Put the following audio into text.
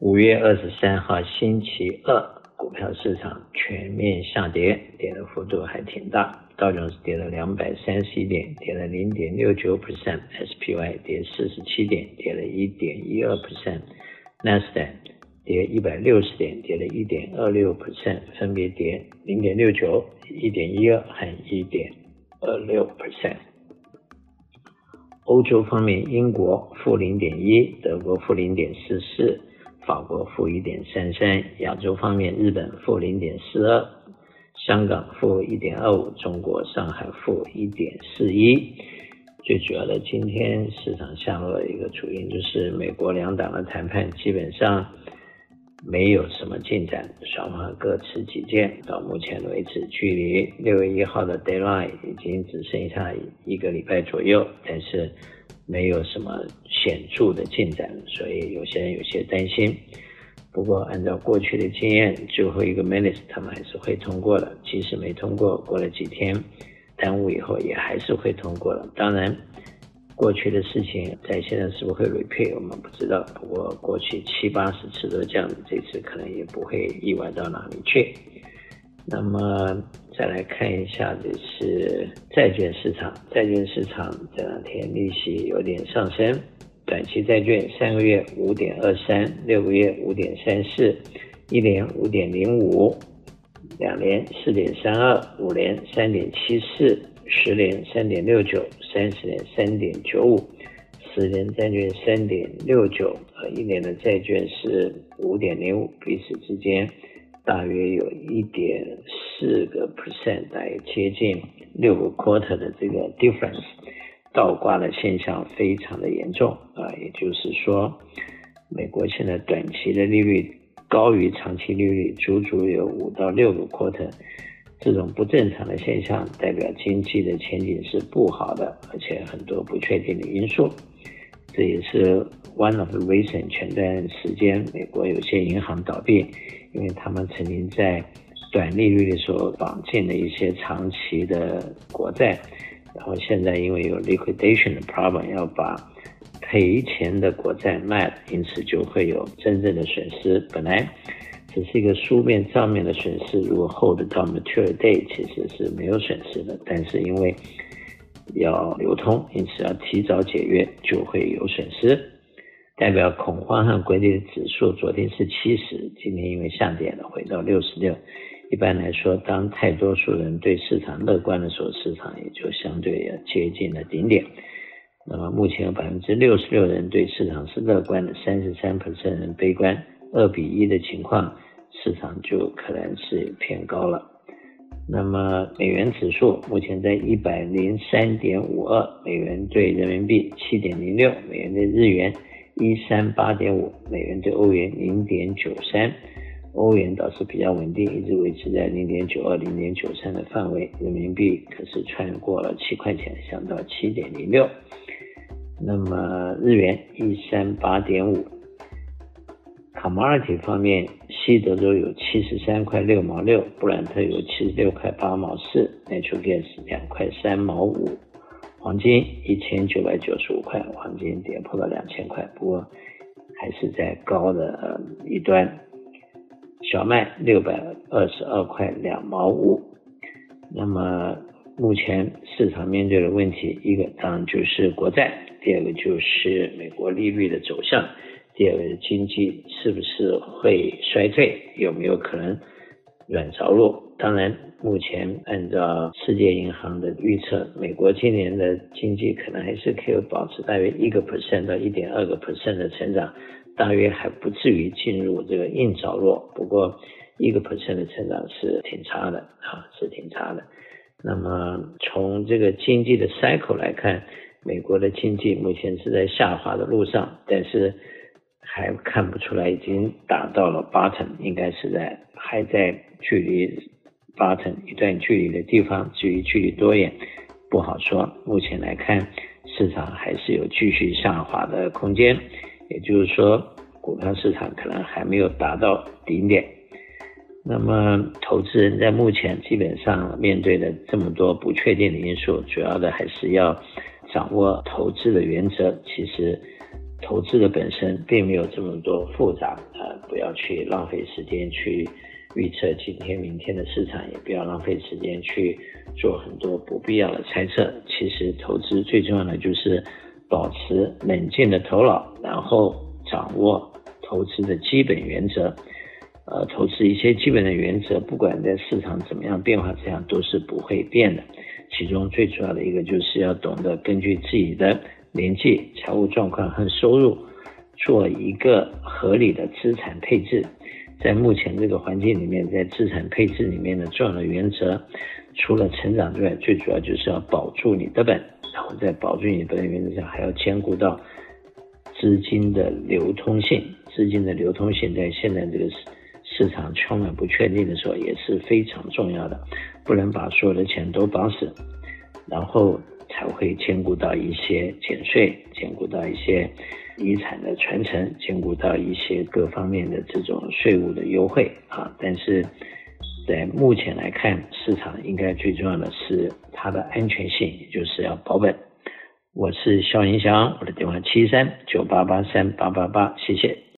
五月二十三号星期二，股票市场全面下跌，跌的幅度还挺大。道琼斯跌了两百三十一点，跌了零点六九 percent；SPY 跌四十七点，跌了一点一二 percent；纳斯达跌一百六十点，跌了一点二六 percent，分别跌零点六九、一点一二和一点二六 percent。欧洲方面，英国负零点一，德国负零点四四，法国负一点三三。亚洲方面，日本负零点四二，香港负一点二五，中国上海负一点四一。最主要的，今天市场下落的一个主因就是美国两党的谈判基本上。没有什么进展，双方各持己见。到目前为止，距离六月一号的 deadline 已经只剩下一个礼拜左右，但是没有什么显著的进展，所以有些人有些担心。不过，按照过去的经验，最后一个 minutes 他们还是会通过的。即使没通过，过了几天耽误以后，也还是会通过的。当然。过去的事情在现在是不会 repeat，我们不知道。不过过去七八十次都这样，这次可能也不会意外到哪里去。那么再来看一下，这是债券市场。债券市场这两天利息有点上升，短期债券三个月五点二三，六个月五点三四，一年五点零五，两年四点三二，五年三点七四。十年三点六九，三十年三点九五，十年债券三点六九，和一年的债券是五点零五，彼此之间大约有一点四个 percent，大约接近六个 quarter 的这个 difference，倒挂的现象非常的严重啊，也就是说，美国现在短期的利率高于长期利率，足足有五到六个 quarter。这种不正常的现象代表经济的前景是不好的，而且很多不确定的因素。这也是 one of the reason 前段时间美国有些银行倒闭，因为他们曾经在短利率的时候绑进了一些长期的国债，然后现在因为有 liquidation 的 problem 要把赔钱的国债卖了，因此就会有真正的损失。本来。只是一个书面账面的损失，如果 hold 到 maturity day，其实是没有损失的。但是因为要流通，因此要提早解约，就会有损失。代表恐慌和规律的指数昨天是七十，今天因为下跌了，回到六十六。一般来说，当太多数人对市场乐观的时候，市场也就相对要接近了顶点。那么目前有百分之六十六人对市场是乐观的，三十三 percent 人悲观，二比一的情况。市场就可能是偏高了。那么美元指数目前在一百零三点五二美元兑人民币七点零六，美元兑日元一三八点五，美元兑欧元零点九三。欧元倒是比较稳定，一直维持在零点九二、零点九三的范围。人民币可是穿过了七块钱，降到七点零六。那么日元一三八点五。Commodity 方面，西德州有七十三块六毛六，布兰特有七十六块八毛四，Natural Gas 两块三毛五，黄金一千九百九十五块，黄金跌破了两千块，不过还是在高的一端。小麦六百二十二块两毛五。那么目前市场面对的问题，一个当然就是国债，第二个就是美国利率的走向。第二个经济是不是会衰退？有没有可能软着陆？当然，目前按照世界银行的预测，美国今年的经济可能还是可以保持大约一个 percent 到一点二个 percent 的成长，大约还不至于进入这个硬着陆。不过，一个 percent 的成长是挺差的啊，是挺差的。那么从这个经济的 cycle 来看，美国的经济目前是在下滑的路上，但是。还看不出来已经达到了 bottom，应该是在还在距离 bottom 一段距离的地方，至于距离多远不好说。目前来看，市场还是有继续下滑的空间，也就是说，股票市场可能还没有达到顶点。那么，投资人在目前基本上面对的这么多不确定的因素，主要的还是要掌握投资的原则。其实。投资的本身并没有这么多复杂啊，不要去浪费时间去预测今天、明天的市场，也不要浪费时间去做很多不必要的猜测。其实投资最重要的就是保持冷静的头脑，然后掌握投资的基本原则。呃，投资一些基本的原则，不管在市场怎么样变化，这样都是不会变的。其中最主要的一个就是要懂得根据自己的年纪、财务状况和收入，做一个合理的资产配置。在目前这个环境里面，在资产配置里面的重要的原则，除了成长之外，最主要就是要保住你的本，然后在保住你的本的原则上，还要兼顾到资金的流通性。资金的流通性在现在这个市。市场充满不确定的时候也是非常重要的，不能把所有的钱都绑死，然后才会兼顾到一些减税，兼顾到一些遗产的传承，兼顾到一些各方面的这种税务的优惠啊。但是在目前来看，市场应该最重要的是它的安全性，也就是要保本。我是肖云祥，我的电话七三九八八三八八八，谢谢。